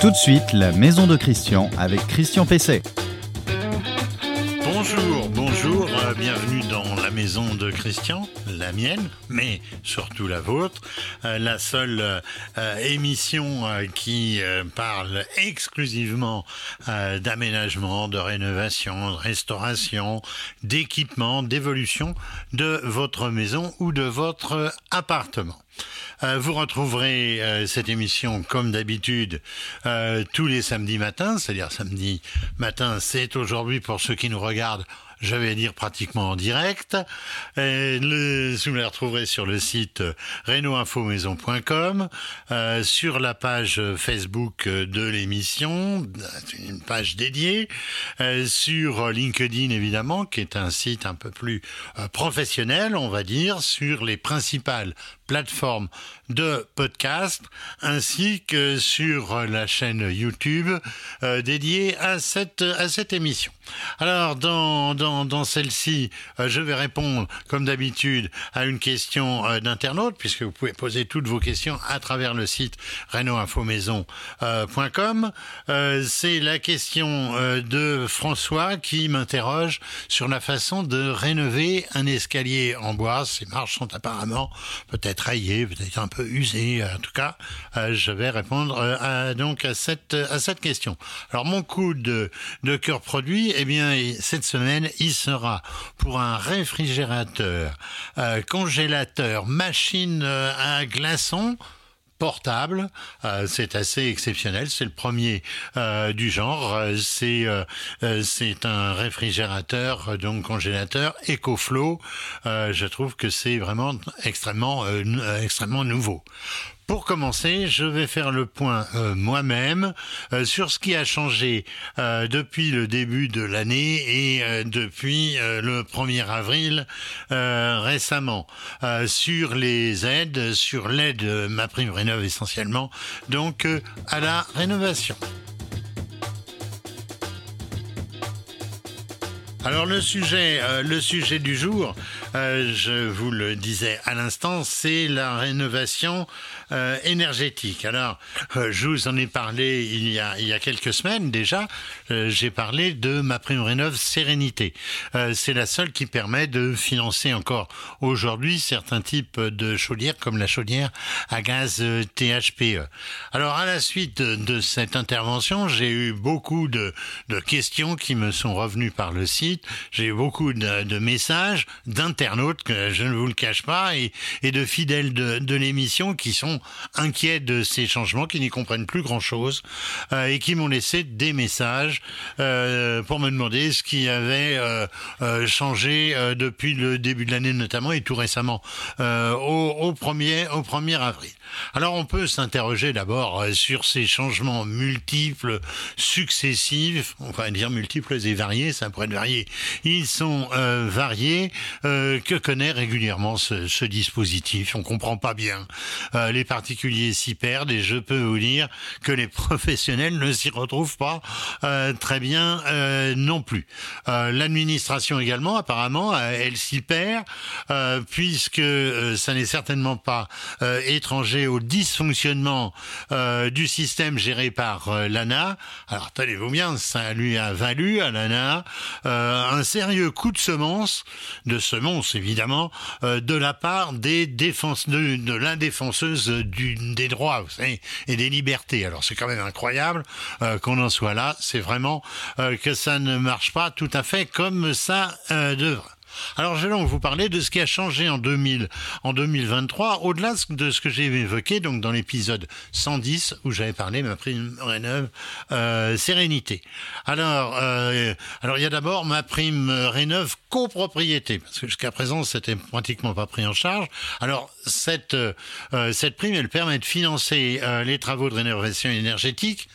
Tout de suite, la maison de Christian avec Christian Pesset. Bonjour, bonjour, euh, bienvenue dans la maison de Christian, la mienne, mais surtout la vôtre, euh, la seule euh, émission qui parle exclusivement d'aménagement, de rénovation, de restauration, d'équipement, d'évolution de votre maison ou de votre appartement. Euh, vous retrouverez euh, cette émission comme d'habitude euh, tous les samedis matins, c'est-à-dire samedi matin, c'est aujourd'hui pour ceux qui nous regardent je vais dire pratiquement en direct. Et le, vous la retrouverez sur le site renoinfomaison.com, euh, sur la page Facebook de l'émission, une page dédiée, euh, sur LinkedIn évidemment, qui est un site un peu plus euh, professionnel, on va dire, sur les principales plateformes de podcast, ainsi que sur la chaîne YouTube euh, dédiée à cette, à cette émission. Alors, dans, dans celle-ci, euh, je vais répondre, comme d'habitude, à une question euh, d'internaute, puisque vous pouvez poser toutes vos questions à travers le site renoinfomaison.com. Euh, C'est la question de François qui m'interroge sur la façon de rénover un escalier en bois. Ces marches sont apparemment peut-être rayées, peut-être un peu usées. En tout cas, je vais répondre à, donc à cette, à cette question. Alors, mon coup de cœur produit, eh bien, cette semaine, il sera pour un réfrigérateur, euh, congélateur, machine euh, à glaçons, portable. Euh, c'est assez exceptionnel. C'est le premier du genre. C'est un réfrigérateur, donc congélateur EcoFlow. Je trouve que c'est vraiment extrêmement extrêmement nouveau. Pour commencer, je vais faire le point euh, moi-même euh, sur ce qui a changé euh, depuis le début de l'année et depuis le 1er avril récemment sur les aides, sur l'aide ma prime rénove essentiellement, donc à la rénovation. Alors le sujet, euh, le sujet du jour, euh, je vous le disais à l'instant, c'est la rénovation euh, énergétique. Alors, euh, je vous en ai parlé il y a, il y a quelques semaines déjà. Euh, J'ai parlé de ma prime rénove Sérénité. Euh, c'est la seule qui permet de financer encore aujourd'hui certains types de chaudières comme la chaudière à gaz THPE. Alors à la suite de, de cette intervention, j'ai eu beaucoup de, de questions qui me sont revenues par le site. J'ai eu beaucoup de, messages d'internautes, je ne vous le cache pas, et, de fidèles de, l'émission qui sont inquiets de ces changements, qui n'y comprennent plus grand-chose, euh, et qui m'ont laissé des messages euh, pour me demander ce qui avait euh, changé depuis le début de l'année notamment, et tout récemment au, premier, au 1er avril. Alors on peut s'interroger d'abord sur ces changements multiples, successifs, on va dire multiples et variés, ça pourrait être varié. Ils sont euh, variés. Euh, que connaît régulièrement ce, ce dispositif? On comprend pas bien. Euh, les particuliers s'y perdent et je peux vous dire que les professionnels ne s'y retrouvent pas euh, très bien euh, non plus. Euh, L'administration également, apparemment, elle s'y perd puisque ça n'est certainement pas étranger au dysfonctionnement du système géré par l'ANA. Alors tenez-vous bien, ça lui a valu à l'ANA un sérieux coup de semence, de semence évidemment, euh, de la part des défenses, de, de la des droits et des libertés. Alors c'est quand même incroyable euh, qu'on en soit là. C'est vraiment euh, que ça ne marche pas tout à fait comme ça euh, devrait. Alors, je vais donc vous parler de ce qui a changé en 2000, en 2023, au-delà de ce que j'ai évoqué donc dans l'épisode 110 où j'avais parlé ma prime rénove euh, sérénité. Alors, euh, alors il y a d'abord ma prime rénove copropriété parce que jusqu'à présent c'était pratiquement pas pris en charge. Alors cette euh, prime elle permet de financer les travaux de rénovation énergétique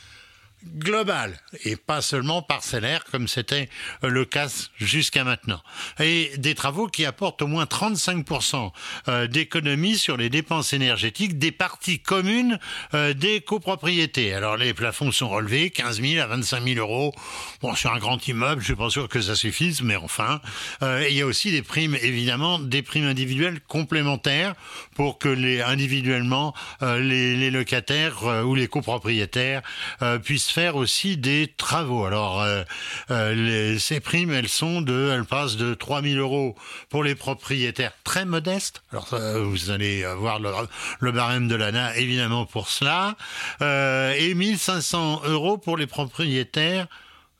globale et pas seulement parcellaire comme c'était le cas jusqu'à maintenant. Et des travaux qui apportent au moins 35% euh, d'économies sur les dépenses énergétiques des parties communes euh, des copropriétés. Alors les plafonds sont relevés, 15 000 à 25 000 euros. Bon, sur un grand immeuble, je suis pas sûr que ça suffise, mais enfin. Euh, il y a aussi des primes, évidemment, des primes individuelles complémentaires pour que les individuellement les, les, locataires ou les copropriétaires puissent faire aussi des travaux. Alors les, ces primes, elles sont de, elles passent de 3 000 euros pour les propriétaires très modestes. Alors vous allez avoir le, le barème de l'ANA évidemment pour cela, euh, et 1500 euros pour les propriétaires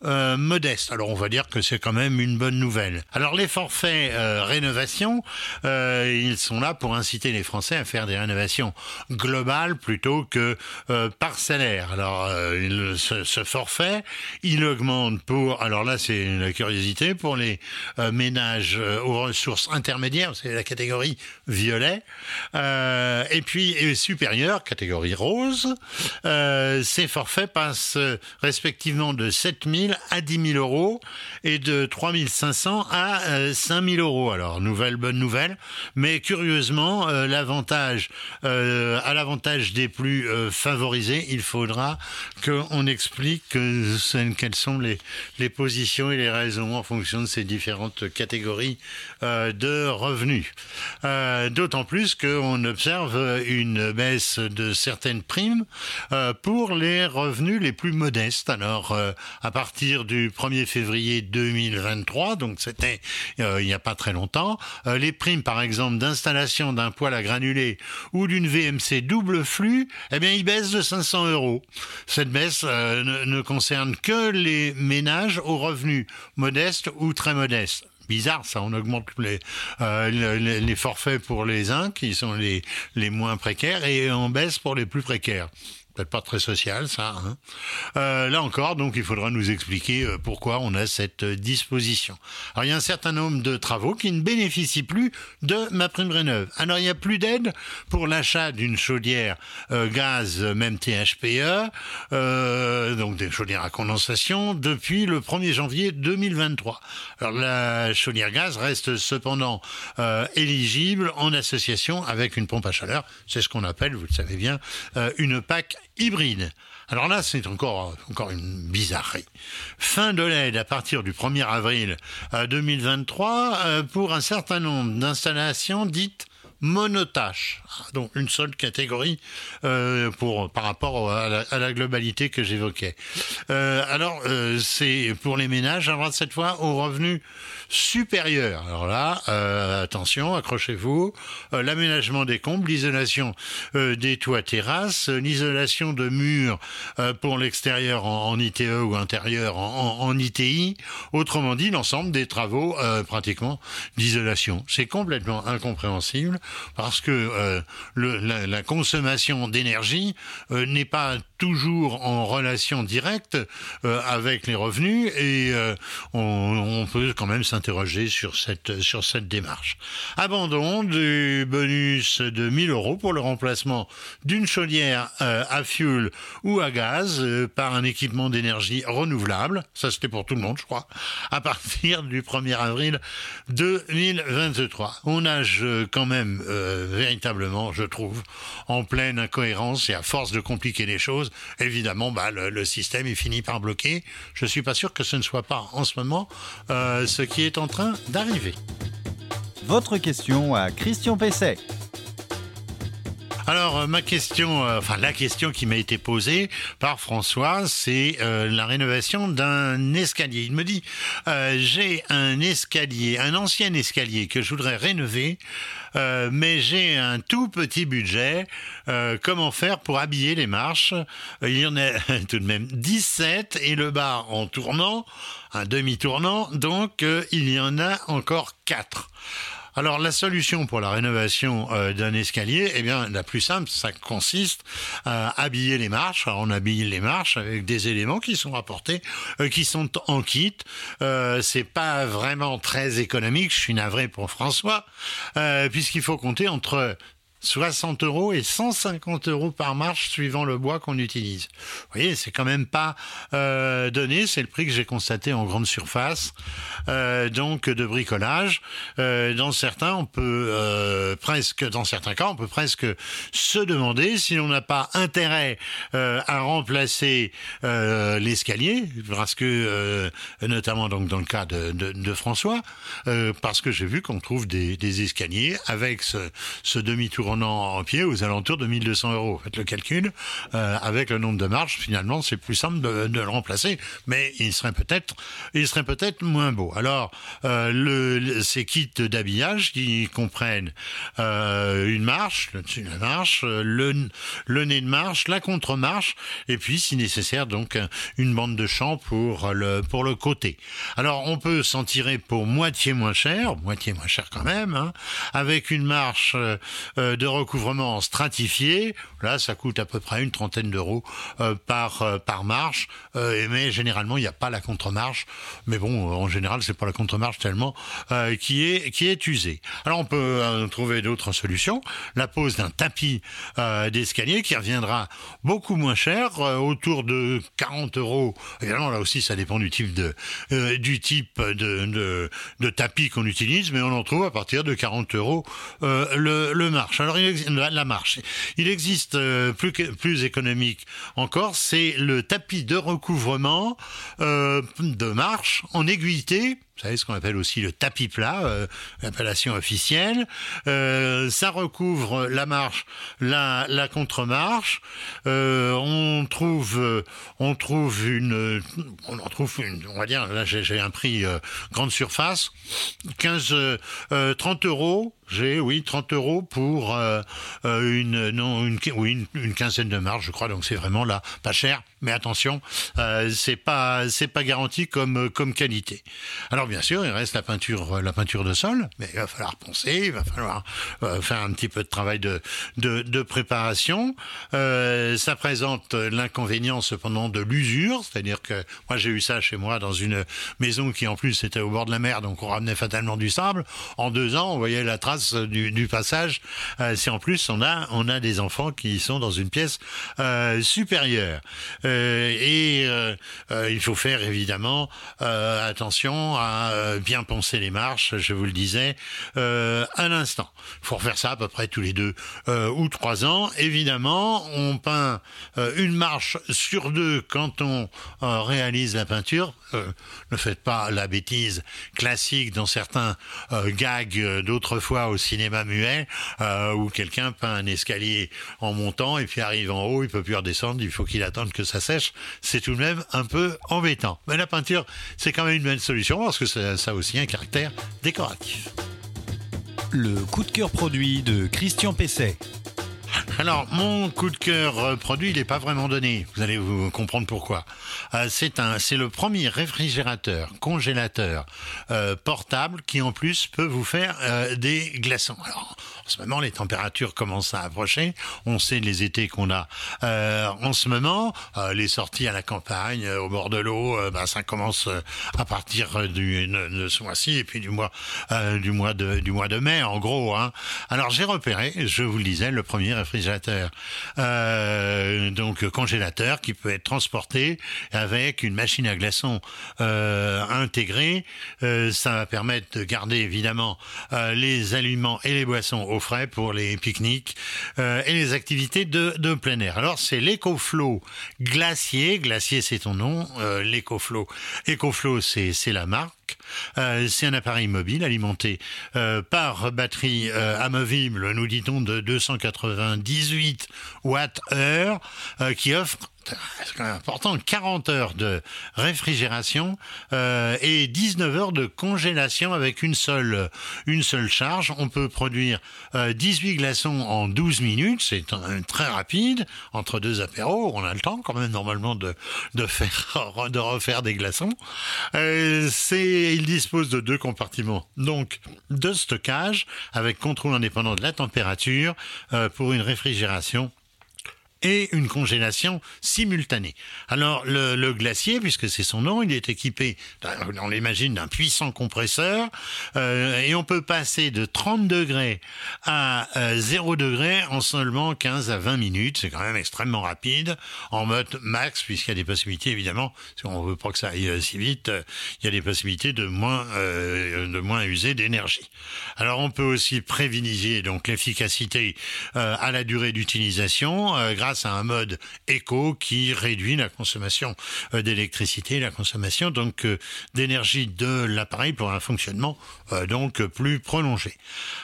euh, modeste. Alors on va dire que c'est quand même une bonne nouvelle. Alors les forfaits euh, rénovation, euh, ils sont là pour inciter les Français à faire des rénovations globales plutôt que parcellaires. Alors ce, ce, forfait, il augmente pour, alors là c'est la curiosité, pour les ménages aux ressources intermédiaires, c'est la catégorie violet, et puis supérieure, catégorie rose, ces forfaits passent respectivement de 7000 à 10 000 euros et de 3 500 à 5 euh, 000 euros. Alors, nouvelle, bonne nouvelle. Mais curieusement, euh, l'avantage, euh, à l'avantage des plus favorisés, il faudra qu'on explique quelles sont les, les positions et les raisons en fonction de ces différentes catégories de revenus. D'autant plus qu'on observe une baisse de certaines primes pour les revenus les plus modestes. Alors, à partir du 1er février 2023, donc c'était euh, il n'y a pas très longtemps, euh, les primes par exemple d'installation d'un poêle à granulés ou d'une VMC double flux, eh bien ils baissent de 500 euros. Cette baisse euh, ne concerne que les ménages aux revenus modestes ou très modestes bizarre ça, on augmente les, euh, les, les, forfaits pour les uns qui sont les, les moins précaires et on baisse pour les plus précaires peut-être pas très social ça. Hein. Euh, là encore, donc il faudra nous expliquer euh, pourquoi on a cette disposition. Alors il y a un certain nombre de travaux qui ne bénéficient plus de ma prime rénov. Alors il n'y a plus d'aide pour l'achat d'une chaudière euh, gaz, même THPE, donc des chaudières à condensation, depuis le 1er janvier 2023. Alors la chaudière gaz reste cependant éligible en association avec une pompe à chaleur. C'est ce qu'on appelle, vous le savez bien, une PAC hybride. Alors là, c'est encore, encore une bizarrerie. Fin de l'aide à partir du 1er avril 2023 euh, euh, pour un certain nombre d'installations dites monotâche, donc une seule catégorie euh, pour par rapport à la, globalité que j'évoquais. Euh, alors euh, c'est pour les ménages, avoir cette fois aux revenus supérieurs. Alors là, attention, accrochez-vous, l'aménagement des combles, l'isolation des toits terrasses, l'isolation de murs pour l'extérieur en, ITE ou intérieur en, en ITI, autrement dit l'ensemble des travaux pratiquement d'isolation. C'est complètement incompréhensible parce que euh, le, la, la, consommation d'énergie euh, n'est pas toujours en relation directe euh, avec les revenus et euh, on, on, peut quand même s'interroger sur cette, sur cette démarche. Abandon du bonus de 1000 euros pour le remplacement d'une chaudière euh, à fuel ou à gaz par un équipement d'énergie renouvelable, ça c'était pour tout le monde je crois, à partir du 1er avril 2023. On nage quand même véritablement, je trouve, en pleine incohérence et à force de compliquer les choses, évidemment, bah, le, système est fini par bloquer. Je ne suis pas sûr que ce ne soit pas en ce moment euh, ce qui est en train d'arriver. Votre question à Christian Pesset. Alors euh, ma question, euh, enfin la question qui m'a été posée par François, c'est euh, la rénovation d'un escalier. Il me dit j'ai un escalier, un ancien escalier que je voudrais rénover, mais j'ai un tout petit budget. comment faire pour habiller les marches? Il y en a tout de même 17 et le bas en tournant, un demi-tournant, donc il y en a encore 4. Alors la solution pour la rénovation euh, d'un escalier, eh bien la plus simple, ça consiste à habiller les marches. Alors on habille les marches avec des éléments qui sont rapportés, euh, qui sont en kit. Euh, c'est pas vraiment très économique. Je suis navré pour François, euh, puisqu'il faut compter entre 60 euros et 150 euros par marche suivant le bois qu'on utilise. Vous voyez, c'est quand même pas euh, donné. C'est le prix que j'ai constaté en grande surface, euh, donc de bricolage. Euh, dans certains, on peut euh, presque, dans certains cas, on peut presque se demander si on n'a pas intérêt euh, à remplacer euh, l'escalier, parce que notamment donc dans le cas de, de, de François, parce que j'ai vu qu'on trouve des, des escaliers avec ce, ce demi-tour en pied aux alentours de 1200 euros. Faites le calcul. Euh, avec le nombre de marches, finalement, c'est plus simple de, de, le remplacer, mais il serait peut-être, il serait peut-être moins beau. Alors, euh, le, ces kits d'habillage qui comprennent euh, une marche, le de marche, le, le nez de marche, la contre-marche, et puis, si nécessaire, donc une bande de champ pour le pour le côté. Alors, on peut s'en tirer pour moitié moins cher, moitié moins cher quand même, hein, avec une marche euh, de recouvrement stratifié. Là, ça coûte à peu près une trentaine d'euros euh, par euh, par marche. Euh, mais généralement, il n'y a pas la contre-marche. Mais bon, en général, c'est pas la contre-marche tellement qui est qui est usée. Alors, on peut trouver d'autres solutions. La pose d'un tapis d'escalier qui reviendra beaucoup moins cher, autour de 40 euros. Évidemment, là aussi, ça dépend du type de du type de, de, de tapis qu'on utilise, mais on en trouve à partir de 40 euros le, le marche. Alors, il existe, la marche. Il existe euh, plus, plus économique encore, c'est le tapis de recouvrement euh, de marche en aiguilleté vous savez ce qu'on appelle aussi le tapis plat, euh, l'appellation officielle. Euh, ça recouvre la marche, la, contre-marche. On trouve, on trouve une, on en trouve une, on va dire, là j'ai un prix grande surface, 15, 30 euros. Oui 30 euros pour une non une oui une, quinzaine de marches, je crois. Donc c'est vraiment là pas cher, mais attention, c'est pas c'est pas garanti comme comme qualité. Alors bien sûr, il reste la peinture, la peinture de sol, mais il va falloir poncer, il va falloir euh, faire un petit peu de travail de, de, de préparation. Euh, ça présente l'inconvénient cependant de l'usure, c'est-à-dire que moi j'ai eu ça chez moi dans une maison qui en plus était au bord de la mer, donc on ramenait fatalement du sable. En deux ans, on voyait la trace du, passage. Euh, si en plus on a on a des enfants qui sont dans une pièce euh, supérieure, euh, et euh, il faut faire évidemment attention à bien penser les marches, je vous le disais à l'instant. Il faut refaire ça à peu près tous les deux ou trois ans. Évidemment, on peint une marche sur deux quand on réalise la peinture. ne faites pas la bêtise classique dans certains gags d'autrefois au cinéma muet où quelqu'un peint un escalier en montant et puis arrive en haut, il peut plus redescendre, il faut qu'il attende que ça sèche. C'est tout de même un peu embêtant. Mais la peinture, c'est quand même une bonne solution parce que ça, ça a aussi un caractère décoratif. Le coup de cœur produit de Christian Pesset. Alors, mon coup de cœur produit, il n'est pas vraiment donné. Vous allez vous comprendre pourquoi. Euh, c'est un, c'est le premier réfrigérateur, congélateur euh, portable qui en plus peut vous faire euh, des glaçons. Alors, en ce moment, les températures commencent à approcher. On sait les étés qu'on a euh, en ce moment. Euh, les sorties à la campagne, au bord de l'eau, ben, ça commence à partir du, de, de ce mois-ci et puis du mois, du mois de, du mois de mai, en gros. Hein. Alors, j'ai repéré, je vous le disais, le premier réfrigérateur, euh, donc congélateur, qui peut être transporté avec une machine à glaçons euh, intégrée. Euh, ça va permettre de garder évidemment les aliments et les boissons au frais pour les pique-niques et les activités de, de plein air. Alors c'est l'EcoFlow Glacier. Glacier c'est ton nom. L'EcoFlow. EcoFlow c'est c'est la marque. Euh, c'est un appareil mobile alimenté euh, par batterie euh, amovible, nous dit-on, de 298 watts-heure, qui offre c'est quand même important, 40 heures de réfrigération euh, et 19 heures de congélation avec une seule, une seule charge. On peut produire euh, 18 glaçons en 12 minutes, c'est très rapide, entre deux apéros, on a le temps quand même normalement de, de, faire, de refaire des glaçons. Euh, il dispose de deux compartiments, donc de stockage avec contrôle indépendant de la température euh, pour une réfrigération et une congélation simultanée. Alors le, glacier, puisque c'est son nom, il est équipé, on l'imagine, d'un puissant compresseur euh, et on peut passer de 30 degrés à 0 degrés en seulement 15 à 20 minutes. C'est quand même extrêmement rapide en mode max puisqu'il y a des possibilités évidemment, si on veut pas que ça aille si vite, il y a des possibilités de moins de moins user d'énergie. Alors on peut aussi privilégier donc l'efficacité euh, à la durée d'utilisation euh, à un mode éco qui réduit la consommation euh, d'électricité, la consommation donc d'énergie de l'appareil pour un fonctionnement donc plus prolongé.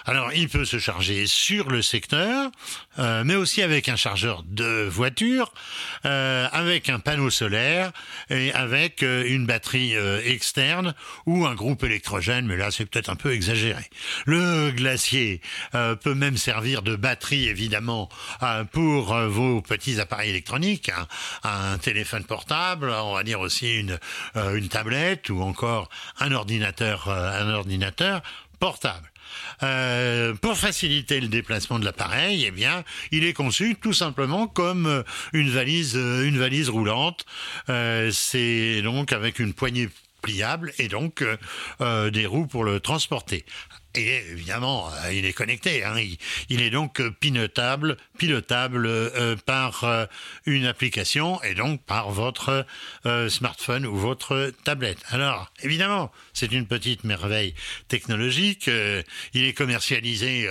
Alors il peut se charger sur le secteur, mais aussi avec un chargeur de voiture, avec un panneau solaire et avec une batterie externe ou un groupe électrogène, mais là c'est peut-être un peu exagéré. Le glacier euh, peut même servir de batterie, évidemment, euh, pour euh, vos petits appareils électroniques, hein. un téléphone portable, on va dire aussi une, une tablette ou encore un ordinateur, un ordinateur portable. pour faciliter le déplacement de l'appareil, eh bien, il est conçu tout simplement comme une valise, une valise roulante. c'est donc avec une poignée pliable et donc des roues pour le transporter. Et évidemment, euh, il est connecté. Hein. Il, est donc pilotable, pilotable euh, par euh, une application et donc par votre smartphone ou votre tablette. Alors, évidemment, c'est une petite merveille technologique. il est commercialisé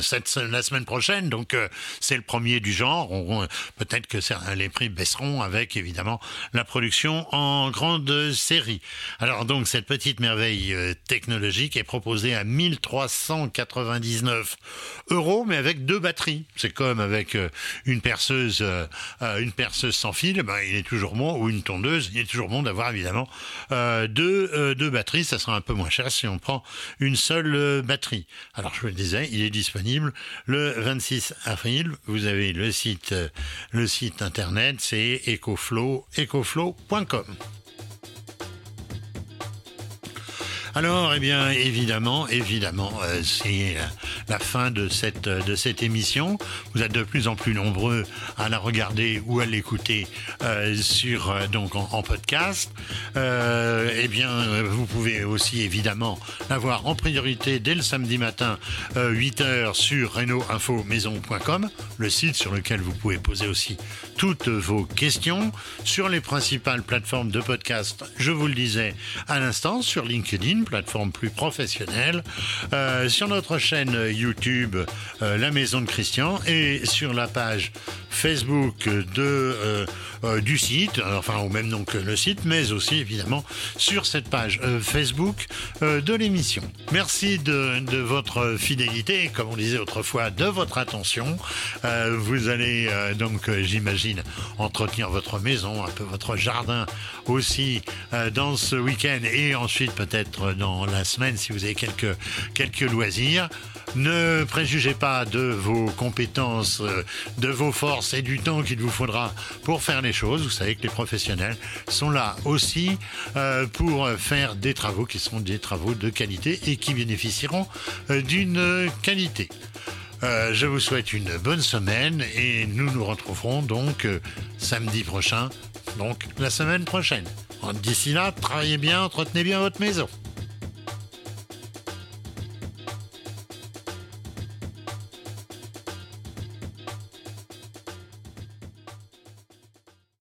cette, la semaine prochaine, donc c'est le premier du genre. Peut-être que les prix baisseront avec évidemment la production en grande série. Alors donc cette petite merveille technologique est proposée à 1399 euros, mais avec deux batteries. C'est comme avec euh, une perceuse, euh, euh, une perceuse sans fil, ben, il est toujours bon, ou une tondeuse, il est toujours bon d'avoir évidemment deux, deux batteries. Ça sera un peu moins cher si on prend une seule batterie. Alors je vous le disais, il est disponible le 26 avril. Vous avez le site, le site internet, c'est ecoflow, ecoflow.com. Alors, eh bien, évidemment, évidemment, euh, c'est la fin de cette, de cette émission. Vous êtes de plus en plus nombreux à la regarder ou à l'écouter euh, sur euh, donc en, podcast. eh bien, vous pouvez aussi évidemment l'avoir en priorité dès le samedi matin 8h sur reno-info-maison.com, le site sur lequel vous pouvez poser aussi toutes vos questions sur les principales plateformes de podcast. Je vous le disais à l'instant sur LinkedIn plateforme plus professionnelle, euh, sur notre chaîne YouTube euh, La Maison de Christian et sur la page Facebook de, euh, du site, enfin au même nom que le site, mais aussi évidemment sur cette page Facebook de l'émission. Merci de, de, votre fidélité, comme on disait autrefois, de votre attention. vous allez donc, j'imagine, entretenir votre maison, un peu votre jardin aussi dans ce week-end et ensuite peut-être dans la semaine si vous avez quelques, quelques loisirs. Ne préjugez pas de vos compétences, euh, de vos forces et du temps qu'il vous faudra pour faire les choses. Vous savez que les professionnels sont là aussi euh, pour faire des travaux qui seront des travaux de qualité et qui bénéficieront euh, d'une qualité. je vous souhaite une bonne semaine et nous nous retrouverons donc samedi prochain, donc la semaine prochaine. D'ici là, travaillez bien, entretenez bien votre maison.